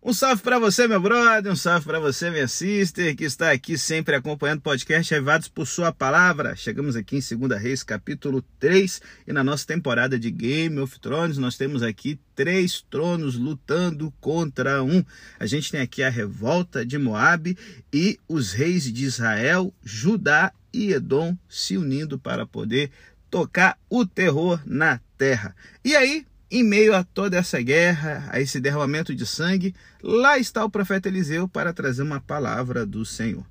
Um salve para você, meu brother, um salve para você, minha sister, que está aqui sempre acompanhando o podcast Revados por Sua Palavra. Chegamos aqui em 2 Reis, capítulo 3, e na nossa temporada de Game of Thrones, nós temos aqui três tronos lutando contra um. A gente tem aqui a revolta de Moabe e os reis de Israel, Judá e Edom se unindo para poder tocar o terror na terra. E aí, em meio a toda essa guerra, a esse derramamento de sangue, lá está o profeta Eliseu para trazer uma palavra do Senhor.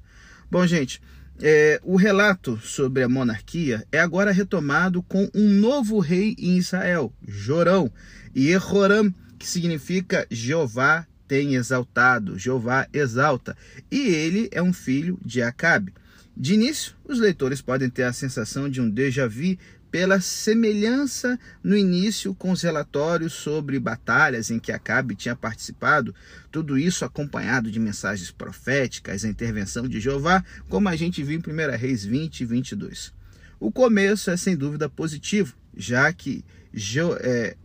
Bom, gente, é, o relato sobre a monarquia é agora retomado com um novo rei em Israel, Jorão, e Ehoram, que significa Jeová tem exaltado, Jeová exalta, e ele é um filho de Acabe. De início, os leitores podem ter a sensação de um déjà vu pela semelhança no início com os relatórios sobre batalhas em que Acabe tinha participado, tudo isso acompanhado de mensagens proféticas, a intervenção de Jeová, como a gente viu em 1 Reis 20 e 22. O começo é sem dúvida positivo, já que jo, é,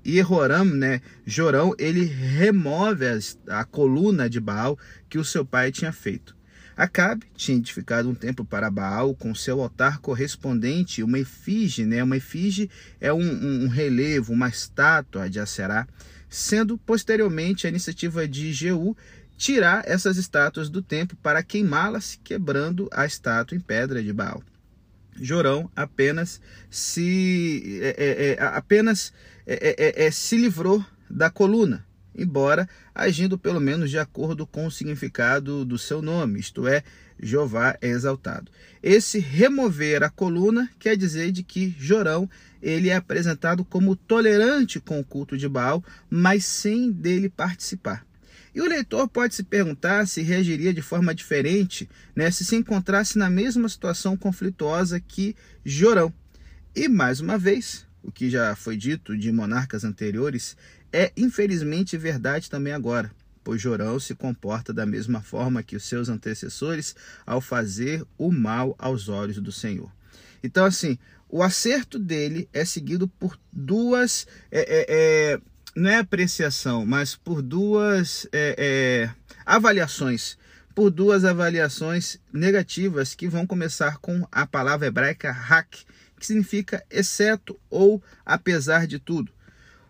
né, Jorão, ele remove a coluna de Baal que o seu pai tinha feito. Acabe tinha edificado um templo para Baal com seu altar correspondente, uma efígie, né? Uma efígie é um, um relevo, uma estátua de Aserá, sendo posteriormente a iniciativa de Jeú tirar essas estátuas do templo para queimá-las, quebrando a estátua em pedra de Baal. Jorão apenas se é, é, é apenas é, é, é, se livrou da coluna, embora agindo pelo menos de acordo com o significado do seu nome, isto é, Jeová é exaltado. Esse remover a coluna quer dizer de que Jorão ele é apresentado como tolerante com o culto de Baal, mas sem dele participar. E o leitor pode se perguntar se reagiria de forma diferente né, se se encontrasse na mesma situação conflituosa que Jorão. E mais uma vez, o que já foi dito de monarcas anteriores é infelizmente verdade também agora, pois Jorão se comporta da mesma forma que os seus antecessores ao fazer o mal aos olhos do Senhor. Então, assim, o acerto dele é seguido por duas. É, é, é, não é apreciação, mas por duas é, é, avaliações. Por duas avaliações negativas que vão começar com a palavra hebraica hak, que significa exceto ou apesar de tudo.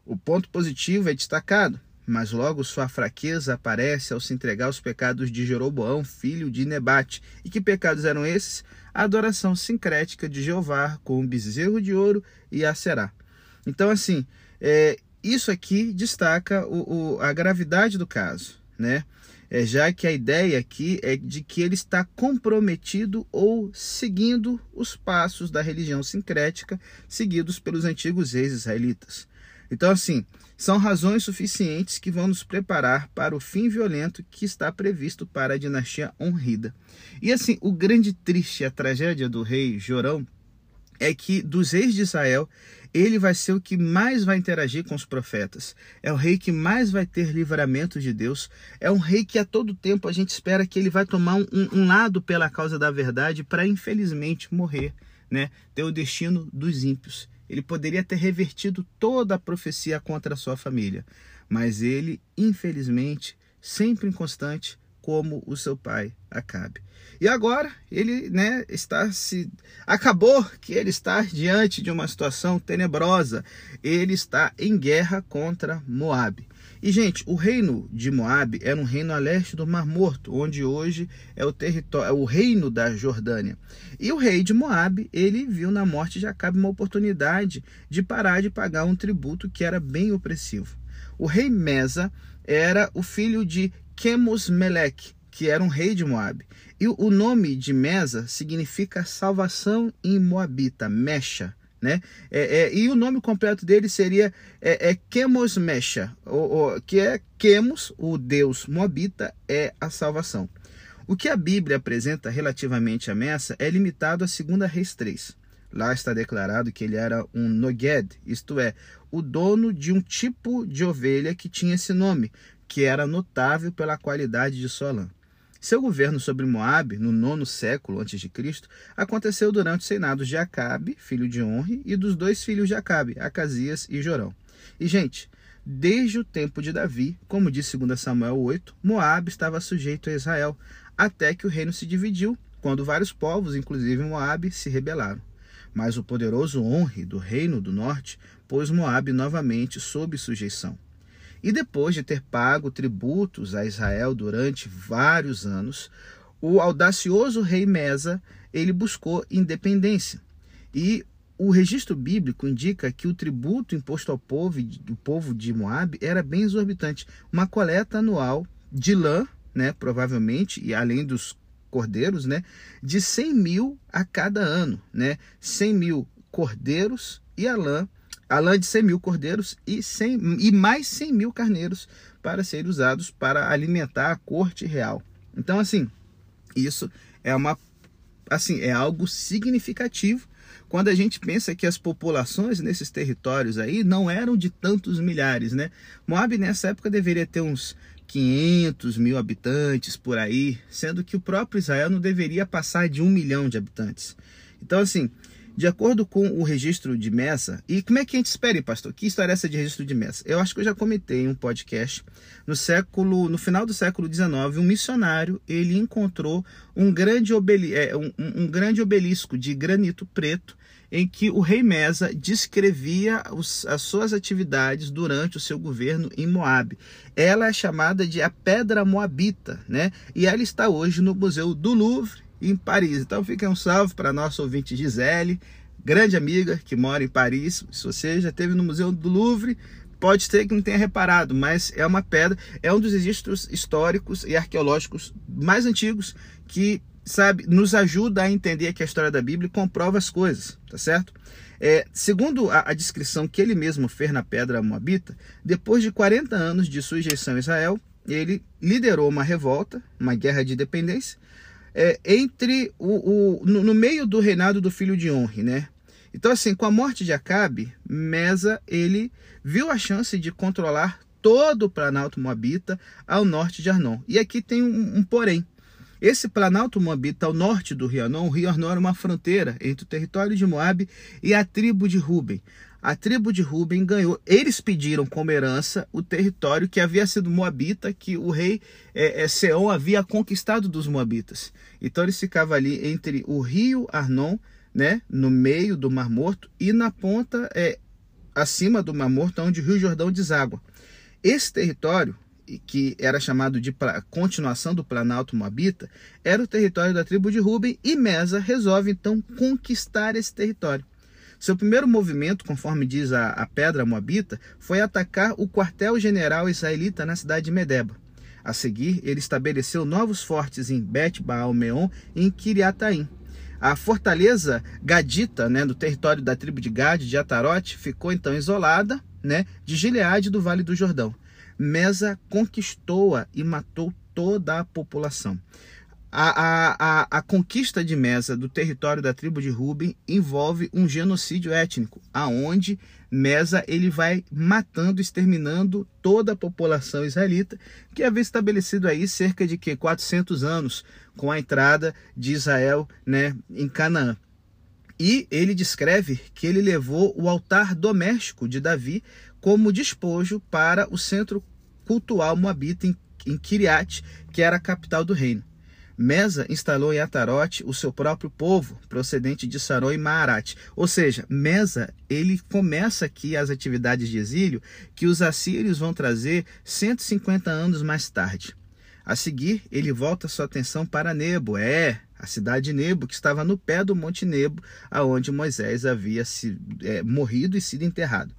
O ponto positivo é destacado, mas logo sua fraqueza aparece ao se entregar aos pecados de Jeroboão, filho de Nebate. E que pecados eram esses? A adoração sincrética de Jeová com o bezerro de ouro e a será. Então, assim, é, isso aqui destaca o, o, a gravidade do caso, né? É, já que a ideia aqui é de que ele está comprometido ou seguindo os passos da religião sincrética seguidos pelos antigos reis israelitas. Então, assim, são razões suficientes que vão nos preparar para o fim violento que está previsto para a dinastia honrida. E assim, o grande triste, a tragédia do rei Jorão, é que dos reis de Israel, ele vai ser o que mais vai interagir com os profetas. É o rei que mais vai ter livramento de Deus. É um rei que a todo tempo a gente espera que ele vai tomar um, um lado pela causa da verdade para infelizmente morrer, né? Ter o destino dos ímpios. Ele poderia ter revertido toda a profecia contra a sua família, mas ele, infelizmente, sempre inconstante, como o seu pai Acabe. E agora ele né, está se. Acabou que ele está diante de uma situação tenebrosa. Ele está em guerra contra Moabe. E, gente, o reino de Moabe era um reino a leste do Mar Morto, onde hoje é o território, é o reino da Jordânia. E o rei de Moabe, ele viu na morte de Acabe uma oportunidade de parar de pagar um tributo que era bem opressivo. O rei Mesa era o filho de Quemos que era um rei de Moabe. E o nome de Mesa significa salvação em Moabita, Mecha né? É, é, e o nome completo dele seria é, é Quemos Mecha, que é Quemos, o deus moabita, é a salvação. O que a Bíblia apresenta relativamente a Messa é limitado a 2 Reis 3. Lá está declarado que ele era um Noged, isto é, o dono de um tipo de ovelha que tinha esse nome, que era notável pela qualidade de sua lã. Seu governo sobre Moabe, no nono século a.C., aconteceu durante os reinados de Acabe, filho de Honre, e dos dois filhos de Acabe, Acasias e Jorão. E, gente, desde o tempo de Davi, como diz 2 Samuel 8, Moabe estava sujeito a Israel, até que o reino se dividiu, quando vários povos, inclusive Moabe, se rebelaram. Mas o poderoso Honre do reino do norte pôs Moabe novamente sob sujeição. E depois de ter pago tributos a Israel durante vários anos, o audacioso rei Mesa, ele buscou independência. E o registro bíblico indica que o tributo imposto ao povo, do povo de Moab era bem exorbitante. Uma coleta anual de lã, né, provavelmente, e além dos cordeiros, né, de 100 mil a cada ano. Né, 100 mil cordeiros e a lã, a lã de 100 mil cordeiros e, 100, e mais 100 mil carneiros para serem usados para alimentar a corte real. Então, assim, isso é uma assim, é algo significativo quando a gente pensa que as populações nesses territórios aí não eram de tantos milhares, né? Moab nessa época deveria ter uns 500 mil habitantes por aí, sendo que o próprio Israel não deveria passar de um milhão de habitantes. Então, assim, de acordo com o registro de Messa, e como é que a gente espera, pastor? Que história é essa de registro de Messa? Eu acho que eu já comentei em um podcast. No século, no final do século XIX, um missionário ele encontrou um grande, obeli, é, um, um grande obelisco de granito preto em que o rei Mesa descrevia os, as suas atividades durante o seu governo em Moab. Ela é chamada de a Pedra Moabita, né? E ela está hoje no Museu do Louvre, em Paris. Então fica um salve para nosso ouvinte Gisele, grande amiga que mora em Paris. Se você já esteve no Museu do Louvre, pode ser que não tenha reparado, mas é uma pedra, é um dos registros históricos e arqueológicos mais antigos que sabe, nos ajuda a entender que a história da Bíblia comprova as coisas, tá certo? É, segundo a, a, descrição que ele mesmo fez na Pedra Moabita, depois de 40 anos de sujeição a Israel, ele liderou uma revolta, uma guerra de independência, é, entre o, o no, no, meio do reinado do filho de Honre, né? Então, assim, com a morte de Acabe, Mesa ele viu a chance de controlar todo o Planalto Moabita ao norte de Arnon. E aqui tem um, um porém. Esse planalto moabita ao norte do rio Arnon, o rio Arnon era uma fronteira entre o território de Moabe e a tribo de Ruben. A tribo de Ruben ganhou, eles pediram como herança o território que havia sido moabita, que o rei é, é, Seon havia conquistado dos moabitas. Então eles ficavam ali entre o rio Arnon, né, no meio do Mar Morto, e na ponta é, acima do Mar Morto, onde o rio Jordão deságua. Esse território que era chamado de continuação do Planalto Moabita, era o território da tribo de Ruben e Mesa resolve então conquistar esse território. Seu primeiro movimento, conforme diz a, a Pedra Moabita, foi atacar o quartel-general israelita na cidade de Medeba. A seguir, ele estabeleceu novos fortes em Bet Baal Meon e em Kiriataim. A fortaleza gadita, né, do território da tribo de Gad, de Atarote, ficou então isolada né, de Gileade do Vale do Jordão. Mesa conquistou-a e matou toda a população. A, a, a, a, conquista de Mesa do território da tribo de Ruben envolve um genocídio étnico, aonde Mesa ele vai matando, exterminando toda a população israelita, que havia estabelecido aí cerca de que 400 anos com a entrada de Israel né, em Canaã. E ele descreve que ele levou o altar doméstico de Davi como despojo para o centro cultual moabita em, em Kiriat, que era a capital do reino. Mesa instalou em Atarote o seu próprio povo, procedente de Saró e Maarat. Ou seja, Mesa, ele começa aqui as atividades de exílio que os assírios vão trazer 150 anos mais tarde. A seguir, ele volta sua atenção para Nebo, é, a cidade de Nebo, que estava no pé do Monte Nebo, aonde Moisés havia se, é, morrido e sido enterrado.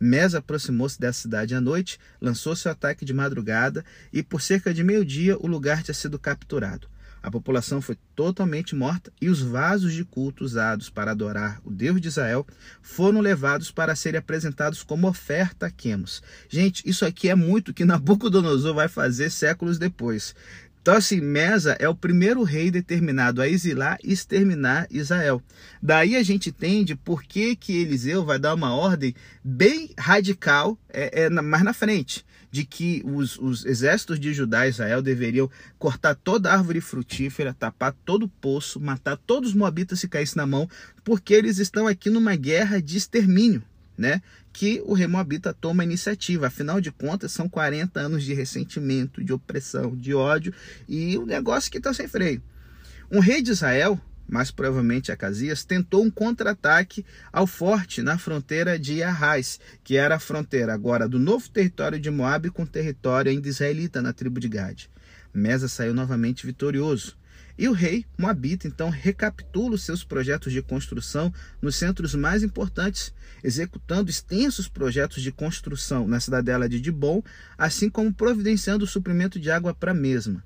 Mes aproximou-se dessa cidade à noite, lançou seu ataque de madrugada e, por cerca de meio-dia, o lugar tinha sido capturado. A população foi totalmente morta e os vasos de culto usados para adorar o Deus de Israel foram levados para serem apresentados como oferta a Quemos. Gente, isso aqui é muito que Nabucodonosor vai fazer séculos depois. Então, assim, Mesa é o primeiro rei determinado a exilar e exterminar Israel. Daí a gente entende por que, que Eliseu vai dar uma ordem bem radical é, é, mais na frente de que os, os, exércitos de Judá e Israel deveriam cortar toda árvore frutífera, tapar todo poço, matar todos os moabitas se caísse na mão, porque eles estão aqui numa guerra de extermínio. né, que o rei Moabita toma a iniciativa. Afinal de contas, são 40 anos de ressentimento, de opressão, de ódio e o um negócio que está sem freio. Um rei de Israel, mais provavelmente Acasias, tentou um contra-ataque ao forte na fronteira de Arraiz, que era a fronteira agora do novo território de Moabe com o território ainda israelita na tribo de Gade. Mesa saiu novamente vitorioso. E o rei Moabita então recapitula os seus projetos de construção nos centros mais importantes, executando extensos projetos de construção na cidadela de Dibon, assim como providenciando o suprimento de água para a mesma.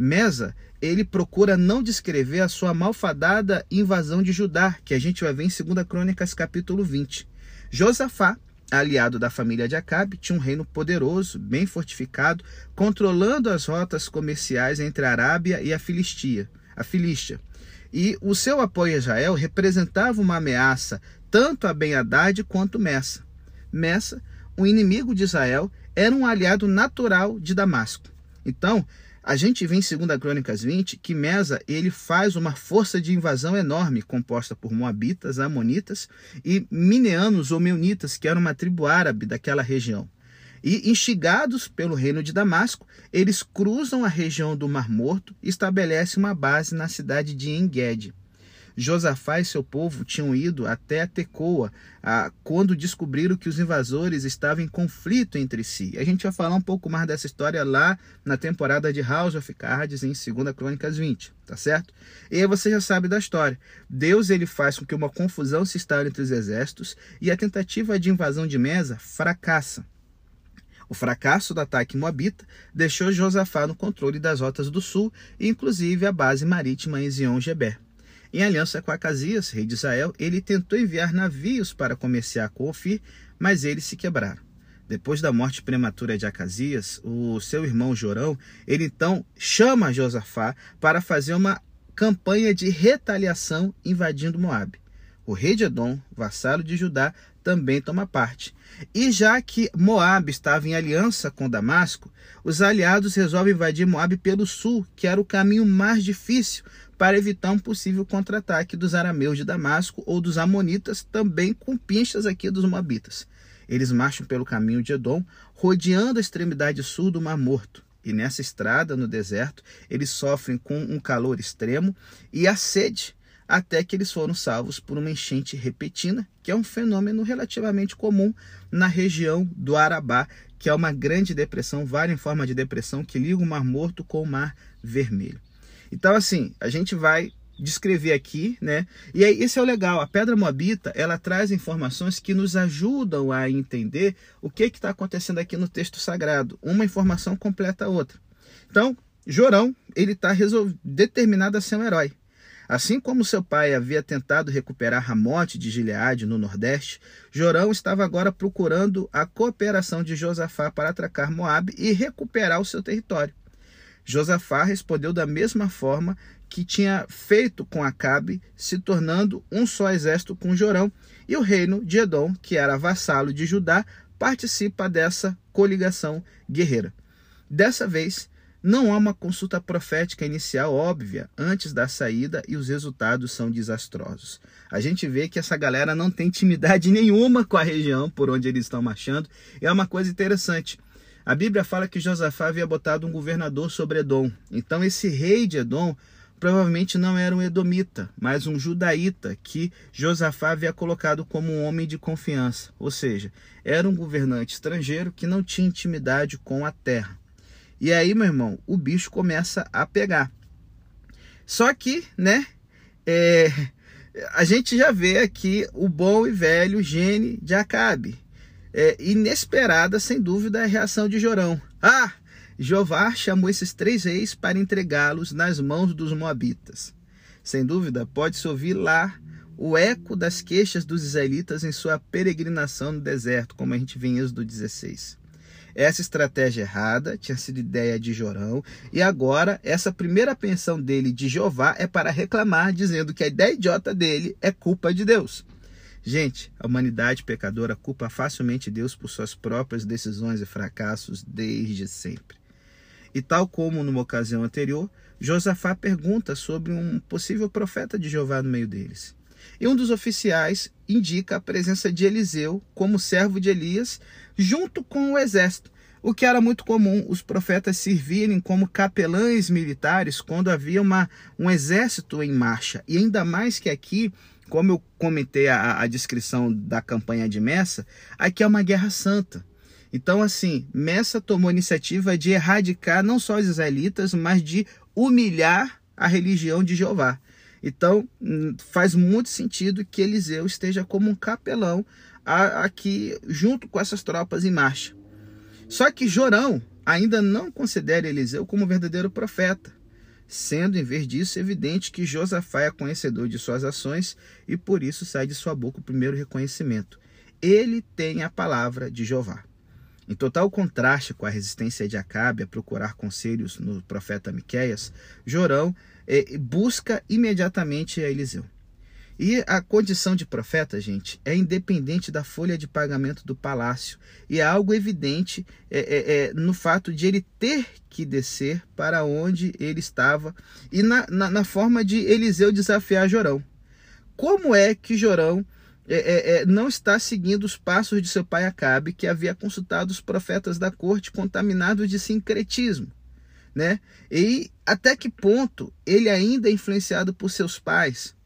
Mesa, ele procura não descrever a sua malfadada invasão de Judá, que a gente vai ver em 2 Crônicas capítulo 20. Josafá, aliado da família de Acabe, tinha um reino poderoso, bem fortificado, controlando as rotas comerciais entre a Arábia e a Filistia, a Filístia. E o seu apoio a Israel representava uma ameaça tanto a Ben-Hadad quanto Messa. Messa, um inimigo de Israel, era um aliado natural de Damasco. Então, a gente vê em 2 Crônicas 20 que Mesa ele faz uma força de invasão enorme, composta por Moabitas, Amonitas e Mineanos ou Meunitas, que era uma tribo árabe daquela região. E, instigados pelo reino de Damasco, eles cruzam a região do Mar Morto e estabelecem uma base na cidade de Engedi. Josafá e seu povo tinham ido até Tecoa ah, quando descobriram que os invasores estavam em conflito entre si. A gente vai falar um pouco mais dessa história lá na temporada de House of Cards em 2 Crônicas 20, tá certo? E aí você já sabe da história. Deus ele faz com que uma confusão se instale entre os exércitos e a tentativa de invasão de Mesa fracassa. O fracasso do ataque moabita deixou Josafá no controle das rotas do sul, inclusive a base marítima em Zion-Geber. Em aliança com Acasias, rei de Israel, ele tentou enviar navios para comerciar com Ofir, mas eles se quebraram. Depois da morte prematura de Acasias, o seu irmão Jorão, ele então chama Josafá para fazer uma campanha de retaliação invadindo Moabe. O rei de Edom, vassalo de Judá, também toma parte. E já que Moabe estava em aliança com Damasco, os aliados resolvem invadir Moabe pelo sul, que era o caminho mais difícil para evitar um possível contra-ataque dos arameus de Damasco ou dos amonitas, também com pinchas aqui dos moabitas. Eles marcham pelo caminho de Edom, rodeando a extremidade sul do Mar Morto. E nessa estrada, no deserto, eles sofrem com um calor extremo e a sede, até que eles foram salvos por uma enchente repentina, que é um fenômeno relativamente comum na região do Arabá, que é uma grande depressão, várias formas de depressão que liga o Mar Morto com o Mar Vermelho. Então, assim, a gente vai descrever aqui, né? E aí, esse é o legal. A pedra moabita, ela traz informações que nos ajudam a entender o que está acontecendo aqui no texto sagrado. Uma informação completa a outra. Então, Jorão, ele está determinado a ser um herói. Assim como seu pai havia tentado recuperar Ramote de Gileade no Nordeste, Jorão estava agora procurando a cooperação de Josafá para atracar Moabe e recuperar o seu território. Josafá respondeu da mesma forma que tinha feito com Acabe, se tornando um só exército com Jorão, e o reino de Edom, que era vassalo de Judá, participa dessa coligação guerreira. Dessa vez, não há uma consulta profética inicial óbvia antes da saída e os resultados são desastrosos. A gente vê que essa galera não tem intimidade nenhuma com a região por onde eles estão marchando. E é uma coisa interessante. A Bíblia fala que Josafá havia botado um governador sobre Edom. Então, esse rei de Edom provavelmente não era um edomita, mas um judaíta que Josafá havia colocado como um homem de confiança. Ou seja, era um governante estrangeiro que não tinha intimidade com a terra. E aí, meu irmão, o bicho começa a pegar. Só que, né, é, a gente já vê aqui o bom e velho gene de Acabe é, inesperada, sem dúvida, é a reação de Jorão. Ah! Jeová chamou esses três reis para entregá-los nas mãos dos moabitas. Sem dúvida, pode-se ouvir lá o eco das queixas dos israelitas em sua peregrinação no deserto, como a gente vê em Êxodo 16. Essa estratégia errada tinha sido ideia de Jorão, e agora essa primeira pensão dele de Jeová é para reclamar, dizendo que a ideia idiota dele é culpa de Deus. Gente, a humanidade pecadora culpa facilmente Deus por suas próprias decisões e fracassos desde sempre. E tal como numa ocasião anterior, Josafá pergunta sobre um possível profeta de Jeová no meio deles. E um dos oficiais indica a presença de Eliseu como servo de Elias, junto com o exército, o que era muito comum os profetas servirem como capelães militares quando havia uma, um exército em marcha. E ainda mais que aqui, como eu comentei a, a descrição da campanha de Messa, aqui é uma guerra santa. Então, assim, Messa tomou a iniciativa de erradicar não só os israelitas, mas de humilhar a religião de Jeová. Então, hum, faz muito sentido que Eliseu esteja como um capelão aqui junto com essas tropas em marcha. Só que Jorão ainda não considera Eliseu como verdadeiro profeta, sendo em vez disso evidente que Josafá é conhecedor de suas ações e por isso sai de sua boca o primeiro reconhecimento. Ele tem a palavra de Jeová. Em total contraste com a resistência de Acabe a procurar conselhos no profeta Miqueias, Jorão eh, busca imediatamente a Eliseu. E a condição de profeta, gente, é independente da folha de pagamento do palácio. E é algo evidente é, é, é, no fato de ele ter que descer para onde ele estava e na, na, na forma de Eliseu desafiar Jorão. Como é que Jorão é, é, é, não está seguindo os passos de seu pai Acabe, que havia consultado os profetas da corte contaminados de sincretismo. Né? E até que ponto ele ainda é influenciado por seus pais?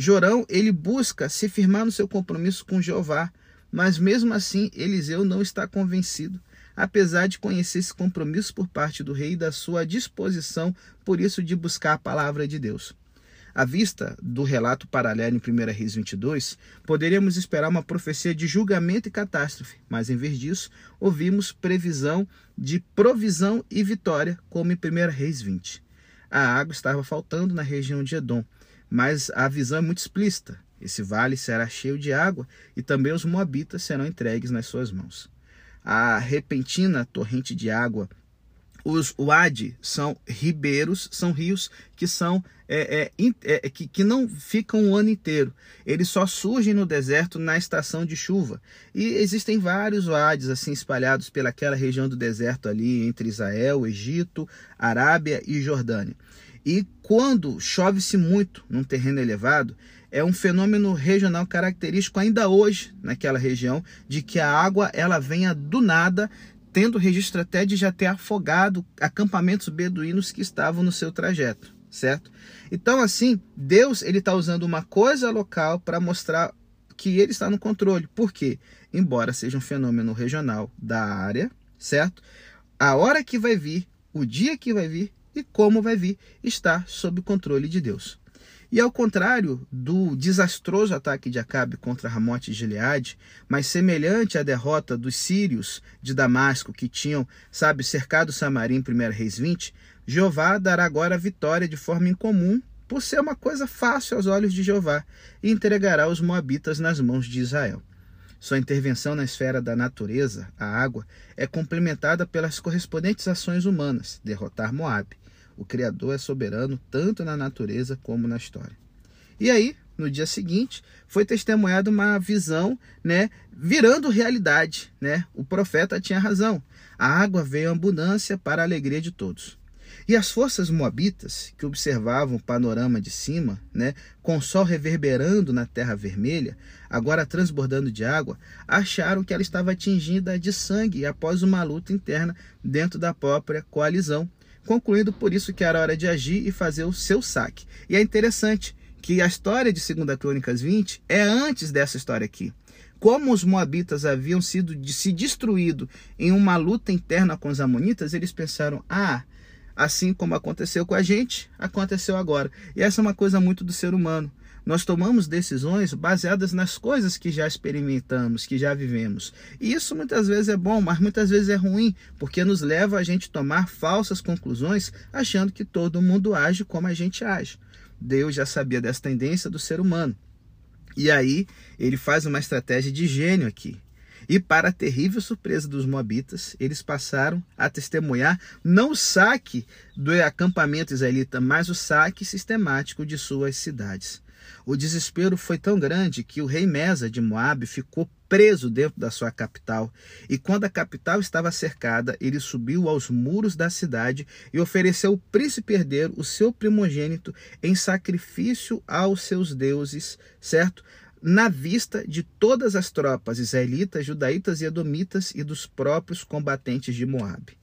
Jorão, ele busca se firmar no seu compromisso com Jeová, mas mesmo assim Eliseu não está convencido, apesar de conhecer esse compromisso por parte do rei e da sua disposição, por isso, de buscar a palavra de Deus. À vista do relato paralelo em 1 Reis 22, poderíamos esperar uma profecia de julgamento e catástrofe, mas em vez disso, ouvimos previsão de provisão e vitória, como em 1 Reis 20. A água estava faltando na região de Edom, mas a visão é muito explícita. Esse vale será cheio de água e também os moabitas serão entregues nas suas mãos. A repentina torrente de água os Wadi são ribeiros, são rios que são é, é, é, que, que não ficam o ano inteiro. Eles só surgem no deserto na estação de chuva. E existem vários Wadis assim espalhados pelaquela região do deserto ali entre Israel, Egito, Arábia e Jordânia. E quando chove-se muito num terreno elevado, é um fenômeno regional característico ainda hoje naquela região de que a água ela venha do nada tendo registro até de já ter afogado acampamentos beduínos que estavam no seu trajeto, certo? Então, assim, Deus ele está usando uma coisa local para mostrar que ele está no controle. Por quê? Embora seja um fenômeno regional da área, certo? A hora que vai vir, o dia que vai vir e como vai vir está sob controle de Deus. E ao contrário do desastroso ataque de Acabe contra Ramote e Gileade, mas semelhante à derrota dos sírios de Damasco que tinham, sabe, cercado Samaria em 1 Reis 20, Jeová dará agora a vitória de forma incomum, por ser uma coisa fácil aos olhos de Jeová, e entregará os moabitas nas mãos de Israel. Sua intervenção na esfera da natureza, a água, é complementada pelas correspondentes ações humanas, derrotar Moabe. O Criador é soberano tanto na natureza como na história. E aí, no dia seguinte, foi testemunhada uma visão, né, virando realidade, né? O profeta tinha razão. A água veio em abundância para a alegria de todos. E as forças moabitas, que observavam o panorama de cima, né, com o sol reverberando na terra vermelha, agora transbordando de água, acharam que ela estava atingida de sangue após uma luta interna dentro da própria coalizão concluindo por isso que era hora de agir e fazer o seu saque. E é interessante que a história de 2 Crônicas 20 é antes dessa história aqui. Como os moabitas haviam sido de se destruído em uma luta interna com os amonitas, eles pensaram: "Ah, assim como aconteceu com a gente, aconteceu agora". E essa é uma coisa muito do ser humano. Nós tomamos decisões baseadas nas coisas que já experimentamos, que já vivemos. E isso muitas vezes é bom, mas muitas vezes é ruim, porque nos leva a gente tomar falsas conclusões achando que todo mundo age como a gente age. Deus já sabia dessa tendência do ser humano. E aí ele faz uma estratégia de gênio aqui. E para a terrível surpresa dos moabitas, eles passaram a testemunhar não o saque do acampamento israelita, mas o saque sistemático de suas cidades. O desespero foi tão grande que o rei Mesa de Moabe ficou preso dentro da sua capital. E quando a capital estava cercada, ele subiu aos muros da cidade e ofereceu ao príncipe herdeiro o seu primogênito em sacrifício aos seus deuses, certo? Na vista de todas as tropas israelitas, judaítas e edomitas e dos próprios combatentes de Moabe.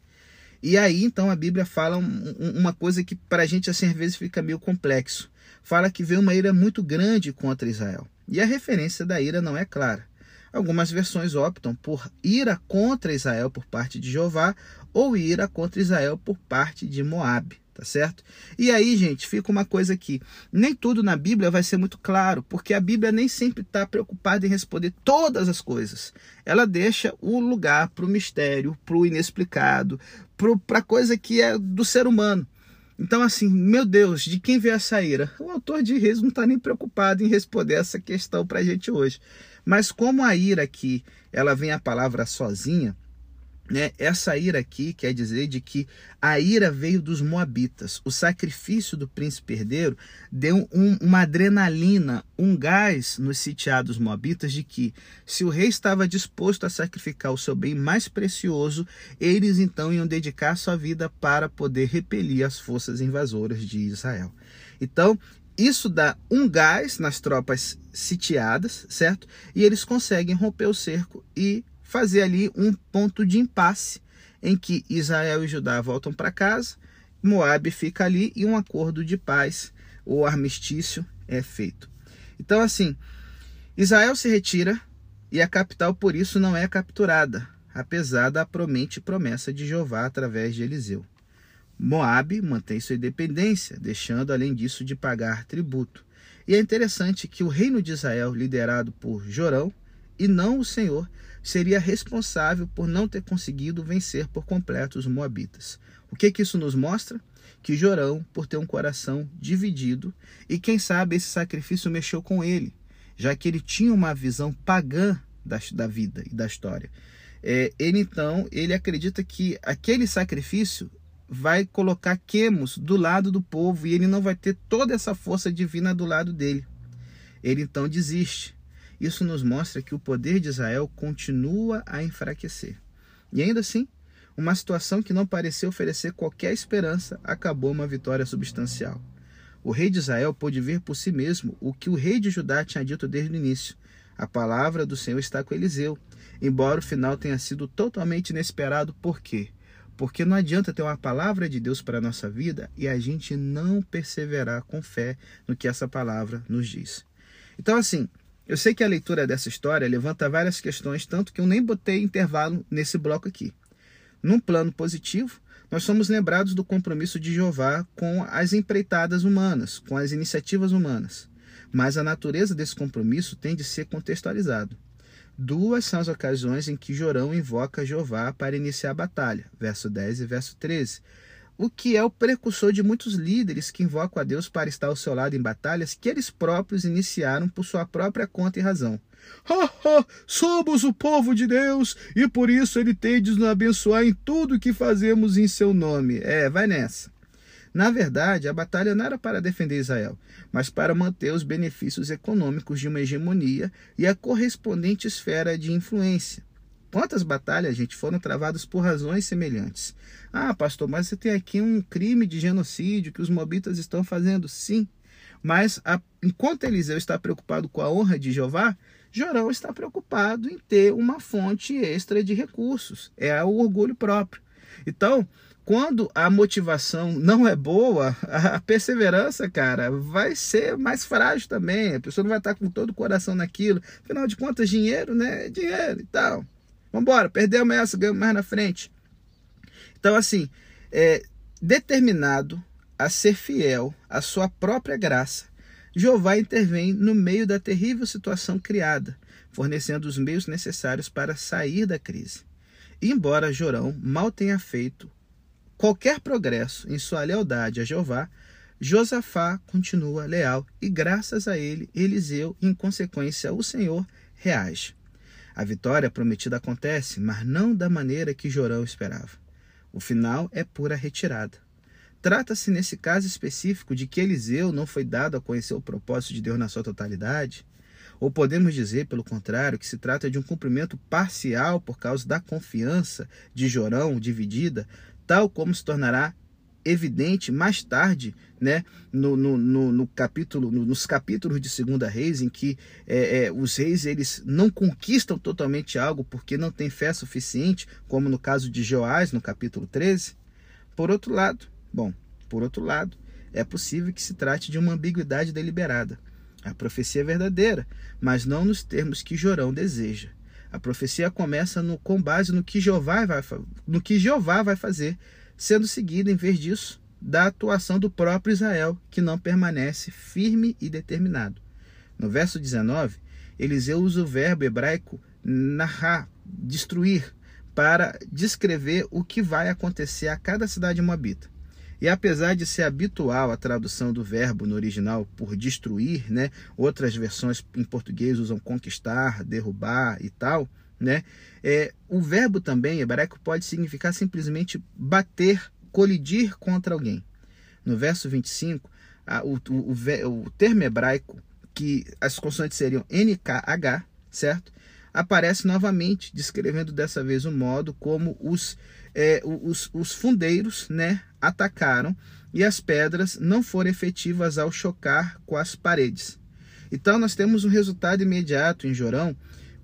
E aí, então, a Bíblia fala uma coisa que para a gente, assim, às vezes fica meio complexo. Fala que veio uma ira muito grande contra Israel. E a referência da ira não é clara. Algumas versões optam por ira contra Israel por parte de Jeová ou ira contra Israel por parte de Moabe, tá certo? E aí, gente, fica uma coisa aqui. Nem tudo na Bíblia vai ser muito claro, porque a Bíblia nem sempre está preocupada em responder todas as coisas. Ela deixa o lugar para o mistério, para o inexplicado, para a coisa que é do ser humano. Então, assim, meu Deus, de quem veio essa ira? O autor de Reis não está nem preocupado em responder essa questão para a gente hoje. Mas como a ira aqui, ela vem a palavra sozinha, né? Essa ira aqui quer dizer de que a ira veio dos moabitas. O sacrifício do príncipe herdeiro deu um, uma adrenalina, um gás nos sitiados moabitas de que se o rei estava disposto a sacrificar o seu bem mais precioso, eles então iam dedicar sua vida para poder repelir as forças invasoras de Israel. Então, isso dá um gás nas tropas sitiadas, certo? E eles conseguem romper o cerco e fazer ali um ponto de impasse em que Israel e Judá voltam para casa, Moabe fica ali e um acordo de paz ou armistício é feito. Então assim, Israel se retira e a capital por isso não é capturada, apesar da promente promessa de Jeová através de Eliseu. Moabe mantém sua independência, deixando além disso de pagar tributo. E é interessante que o reino de Israel, liderado por Jorão, e não o Senhor, seria responsável por não ter conseguido vencer por completo os moabitas. O que, que isso nos mostra? Que Jorão, por ter um coração dividido, e quem sabe esse sacrifício mexeu com ele, já que ele tinha uma visão pagã da, da vida e da história. É, ele então, ele acredita que aquele sacrifício vai colocar Quemos do lado do povo e ele não vai ter toda essa força divina do lado dele. Ele então desiste. Isso nos mostra que o poder de Israel continua a enfraquecer. E ainda assim, uma situação que não parecia oferecer qualquer esperança acabou uma vitória substancial. O rei de Israel pôde ver por si mesmo o que o rei de Judá tinha dito desde o início. A palavra do Senhor está com Eliseu, embora o final tenha sido totalmente inesperado. Por quê? Porque não adianta ter uma palavra de Deus para a nossa vida e a gente não perseverar com fé no que essa palavra nos diz. Então, assim, eu sei que a leitura dessa história levanta várias questões, tanto que eu nem botei intervalo nesse bloco aqui. Num plano positivo, nós somos lembrados do compromisso de Jeová com as empreitadas humanas, com as iniciativas humanas. Mas a natureza desse compromisso tem de ser contextualizado. Duas são as ocasiões em que Jorão invoca Jeová para iniciar a batalha, verso 10 e verso 13. O que é o precursor de muitos líderes que invocam a Deus para estar ao seu lado em batalhas que eles próprios iniciaram por sua própria conta e razão. Ha, ha, somos o povo de Deus e por isso ele tem de nos abençoar em tudo que fazemos em seu nome. É, vai nessa. Na verdade, a batalha não era para defender Israel, mas para manter os benefícios econômicos de uma hegemonia e a correspondente esfera de influência. Quantas batalhas, gente, foram travadas por razões semelhantes? Ah, pastor, mas você tem aqui um crime de genocídio que os moabitas estão fazendo? Sim. Mas a, enquanto Eliseu está preocupado com a honra de Jeová, Jorão está preocupado em ter uma fonte extra de recursos. É o orgulho próprio. Então, quando a motivação não é boa, a perseverança, cara, vai ser mais frágil também. A pessoa não vai estar com todo o coração naquilo. Afinal de contas, dinheiro, né? Dinheiro e tal. Vambora, perdemos essa, ganhamos mais na frente. Então, assim, é, determinado a ser fiel à sua própria graça, Jeová intervém no meio da terrível situação criada, fornecendo os meios necessários para sair da crise. Embora Jorão mal tenha feito qualquer progresso em sua lealdade a Jeová, Josafá continua leal e, graças a ele, Eliseu, em consequência, o Senhor, reage. A vitória prometida acontece, mas não da maneira que Jorão esperava. O final é pura retirada. Trata-se, nesse caso específico, de que Eliseu não foi dado a conhecer o propósito de Deus na sua totalidade, Ou podemos dizer, pelo contrário, que se trata de um cumprimento parcial por causa da confiança de Jorão dividida, tal como se tornará evidente mais tarde, né, no, no, no, no capítulo, nos capítulos de Segunda Reis, em que é, é, os reis eles não conquistam totalmente algo porque não têm fé suficiente, como no caso de Joás, no capítulo 13. Por outro lado, bom, por outro lado, é possível que se trate de uma ambiguidade deliberada. A profecia é verdadeira, mas não nos termos que Jorão deseja. A profecia começa no, com base no que, Jeová vai, no que Jeová vai fazer, sendo seguida, em vez disso, da atuação do próprio Israel, que não permanece firme e determinado. No verso 19, Eliseu usa o verbo hebraico narrar, destruir, para descrever o que vai acontecer a cada cidade moabita. E apesar de ser habitual a tradução do verbo no original por destruir, né? Outras versões em português usam conquistar, derrubar e tal, né? É, o verbo também hebraico pode significar simplesmente bater, colidir contra alguém. No verso 25, a, o, o, o, o termo hebraico, que as consoantes seriam NKH, certo? Aparece novamente, descrevendo dessa vez o modo como os, é, os, os fundeiros né, atacaram e as pedras não foram efetivas ao chocar com as paredes. Então, nós temos um resultado imediato em Jorão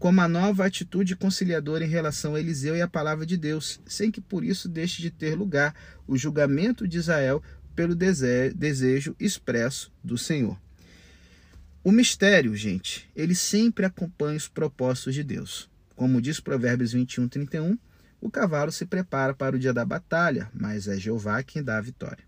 com uma nova atitude conciliadora em relação a Eliseu e a palavra de Deus, sem que por isso deixe de ter lugar o julgamento de Israel pelo desejo expresso do Senhor. O mistério, gente, ele sempre acompanha os propósitos de Deus. Como diz Provérbios 21, 31, o cavalo se prepara para o dia da batalha, mas é Jeová quem dá a vitória.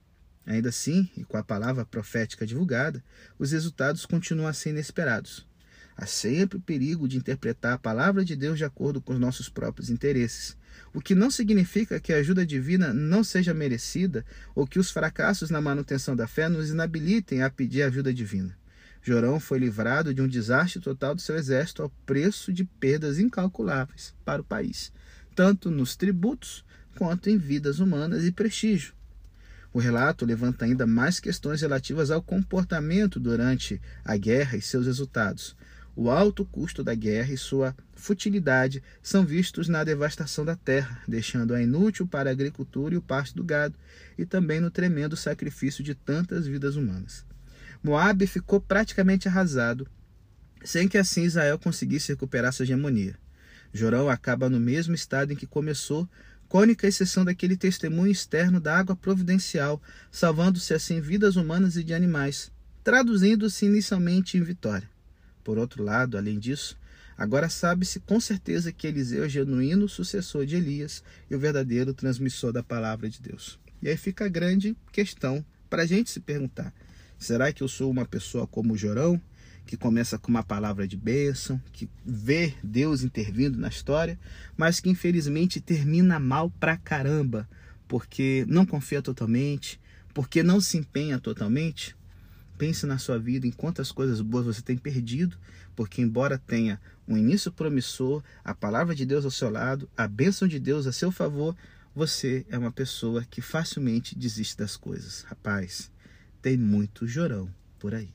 Ainda assim, e com a palavra profética divulgada, os resultados continuam a ser inesperados. Há sempre o perigo de interpretar a palavra de Deus de acordo com os nossos próprios interesses, o que não significa que a ajuda divina não seja merecida ou que os fracassos na manutenção da fé nos inabilitem a pedir ajuda divina. Jorão foi livrado de um desastre total do seu exército ao preço de perdas incalculáveis para o país, tanto nos tributos quanto em vidas humanas e prestígio. O relato levanta ainda mais questões relativas ao comportamento durante a guerra e seus resultados, o alto custo da guerra e sua futilidade são vistos na devastação da terra, deixando-a inútil para a agricultura e o pasto do gado, e também no tremendo sacrifício de tantas vidas humanas. Moabe ficou praticamente arrasado, sem que assim Israel conseguisse recuperar sua hegemonia. Jorão acaba no mesmo estado em que começou, com a única exceção daquele testemunho externo da água providencial, salvando-se assim vidas humanas e de animais, traduzindo-se inicialmente em vitória. Por outro lado, além disso, agora sabe-se com certeza que Eliseu é o genuíno sucessor de Elias e o verdadeiro transmissor da palavra de Deus. E aí fica a grande questão para a gente se perguntar: será que eu sou uma pessoa como o Jorão, que começa com uma palavra de bênção, que vê Deus intervindo na história, mas que infelizmente termina mal pra caramba, porque não confia totalmente, porque não se empenha totalmente? Pense na sua vida em quantas coisas boas você tem perdido, porque, embora tenha um início promissor, a palavra de Deus ao seu lado, a bênção de Deus a seu favor, você é uma pessoa que facilmente desiste das coisas. Rapaz, tem muito jorão por aí.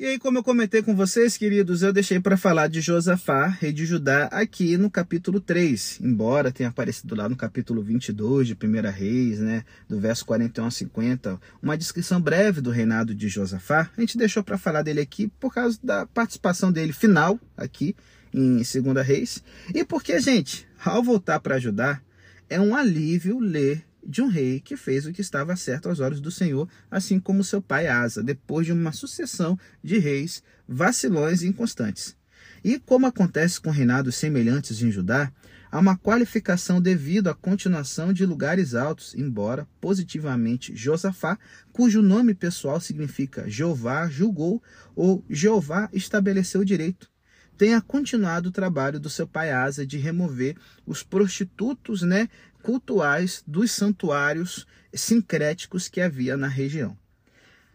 E aí, como eu comentei com vocês, queridos, eu deixei para falar de Josafá, rei de Judá, aqui no capítulo 3, embora tenha aparecido lá no capítulo 22 de 1 Reis, né, do verso 41 a 50, uma descrição breve do reinado de Josafá. A gente deixou para falar dele aqui por causa da participação dele final aqui em 2 Reis, e porque, gente, ao voltar para Judá, é um alívio ler de um rei que fez o que estava certo aos olhos do Senhor, assim como seu pai Asa, depois de uma sucessão de reis vacilões e inconstantes. E como acontece com reinados semelhantes em Judá, há uma qualificação devido à continuação de lugares altos, embora positivamente Josafá, cujo nome pessoal significa Jeová julgou ou Jeová estabeleceu o direito tenha continuado o trabalho do seu pai Asa de remover os prostitutos né, cultuais dos santuários sincréticos que havia na região.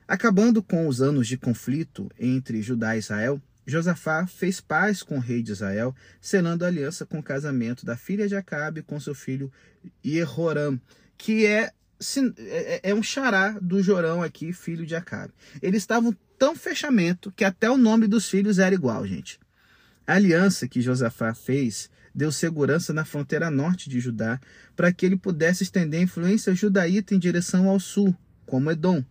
Acabando com os anos de conflito entre Judá e Israel, Josafá fez paz com o rei de Israel, selando aliança com o casamento da filha de Acabe com seu filho Jehoram, que é, é, é um xará do Jorão aqui, filho de Acabe. Eles estavam tão fechamento que até o nome dos filhos era igual, gente. A aliança que Josafá fez deu segurança na fronteira norte de Judá para que ele pudesse estender a influência judaíta em direção ao sul, como Edom,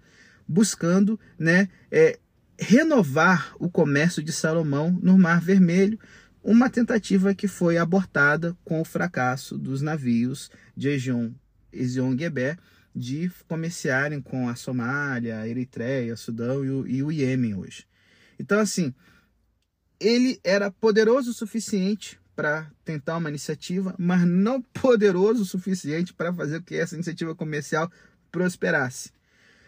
buscando né, é, renovar o comércio de Salomão no Mar Vermelho, uma tentativa que foi abortada com o fracasso dos navios de Ezion, Ezion Geber de comerciarem com a Somália, a Eritreia, Sudão e o, e o Iêmen hoje. Então, assim, ele era poderoso o suficiente para tentar uma iniciativa, mas não poderoso o suficiente para fazer com que essa iniciativa comercial prosperasse.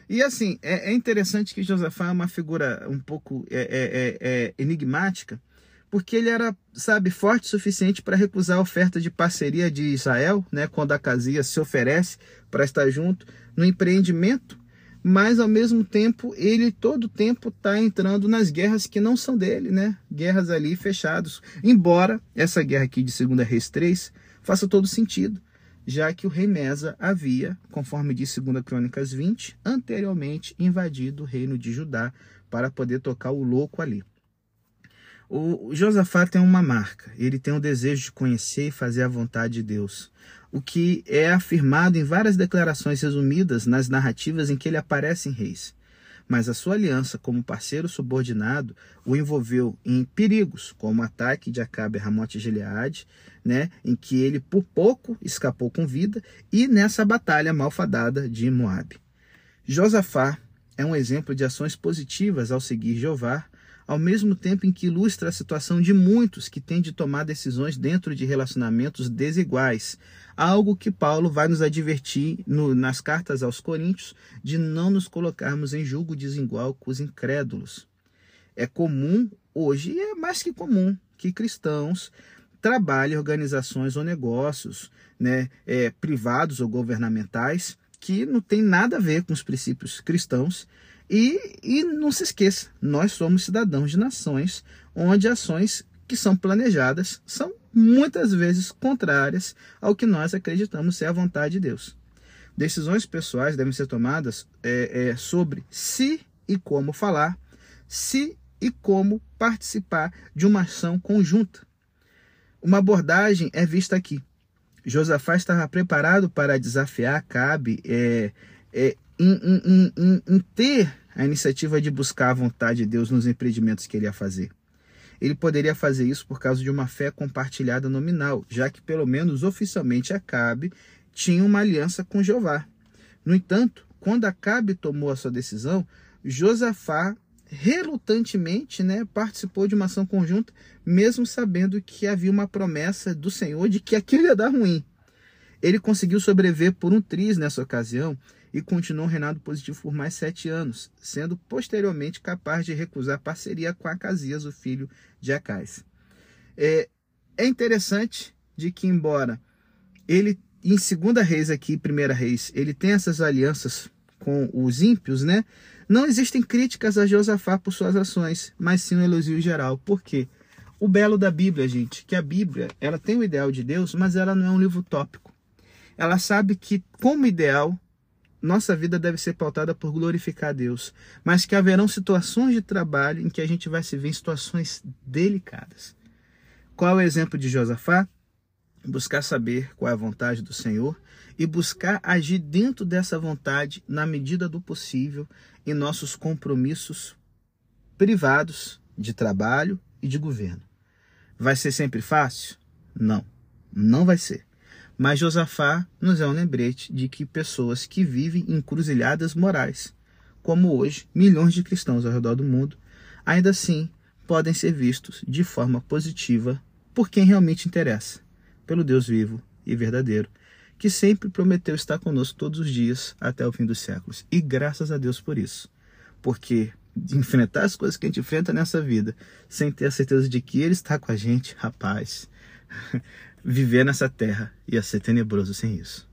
E assim, é, é interessante que Josafá é uma figura um pouco é, é, é, é enigmática, porque ele era, sabe, forte o suficiente para recusar a oferta de parceria de Israel, né, quando a Casia se oferece para estar junto no empreendimento, mas ao mesmo tempo ele todo tempo está entrando nas guerras que não são dele, né? Guerras ali fechados. Embora essa guerra aqui de Segunda Reis 3 faça todo sentido, já que o rei Mesa havia, conforme diz 2 Crônicas 20, anteriormente invadido o reino de Judá para poder tocar o louco ali. O Josafá tem uma marca, ele tem o desejo de conhecer e fazer a vontade de Deus, o que é afirmado em várias declarações resumidas nas narrativas em que ele aparece em Reis. Mas a sua aliança como parceiro subordinado o envolveu em perigos, como o ataque de Acabe Ramote Gileade, né, em que ele por pouco escapou com vida, e nessa batalha malfadada de Moabe. Josafá é um exemplo de ações positivas ao seguir Jeová, ao mesmo tempo em que ilustra a situação de muitos que têm de tomar decisões dentro de relacionamentos desiguais, algo que Paulo vai nos advertir no, nas cartas aos Coríntios de não nos colocarmos em julgo desigual com os incrédulos. É comum hoje, e é mais que comum, que cristãos trabalhem organizações ou negócios né, é, privados ou governamentais que não tem nada a ver com os princípios cristãos e, e não se esqueça, nós somos cidadãos de nações onde ações que são planejadas são muitas vezes contrárias ao que nós acreditamos ser a vontade de Deus. Decisões pessoais devem ser tomadas é, é, sobre se e como falar, se e como participar de uma ação conjunta. Uma abordagem é vista aqui. Josafá estava preparado para desafiar Cabe é, é, em, em, em, ter a iniciativa de buscar a vontade de Deus nos empreendimentos que ele ia fazer. Ele poderia fazer isso por causa de uma fé compartilhada nominal, já que, pelo menos oficialmente, Acabe tinha uma aliança com Jeová. No entanto, quando Acabe tomou a sua decisão, Josafá relutantemente né, participou de uma ação conjunta, mesmo sabendo que havia uma promessa do Senhor de que aquilo ia dar ruim. Ele conseguiu sobreviver por um triz nessa ocasião e continuou reinado positivo por mais sete anos, sendo posteriormente capaz de recusar parceria com Acasias, o filho de Acais. É, é interessante de que, embora ele, em segunda reis aqui, primeira reis, ele tem essas alianças com os ímpios, né? Não existem críticas a Josafá por suas ações, mas sim um elogio geral. Por quê? O belo da Bíblia, gente, que a Bíblia, ela tem o ideal de Deus, mas ela não é um livro tópico. Ela sabe que, como ideal, nossa vida deve ser pautada por glorificar a Deus, mas que haverão situações de trabalho em que a gente vai se ver em situações delicadas. Qual é o exemplo de Josafá? Buscar saber qual é a vontade do Senhor e buscar agir dentro dessa vontade na medida do possível em nossos compromissos privados de trabalho e de governo. Vai ser sempre fácil? Não, não vai ser. Mas Josafá nos é um lembrete de que pessoas que vivem encruzilhadas morais, como hoje milhões de cristãos ao redor do mundo, ainda assim podem ser vistos de forma positiva por quem realmente interessa, pelo Deus vivo e verdadeiro, que sempre prometeu estar conosco todos os dias até o fim dos séculos. E graças a Deus por isso. Porque enfrentar as coisas que a gente enfrenta nessa vida sem ter a certeza de que Ele está com a gente, rapaz, viver nessa terra ia ser tenebroso sem isso.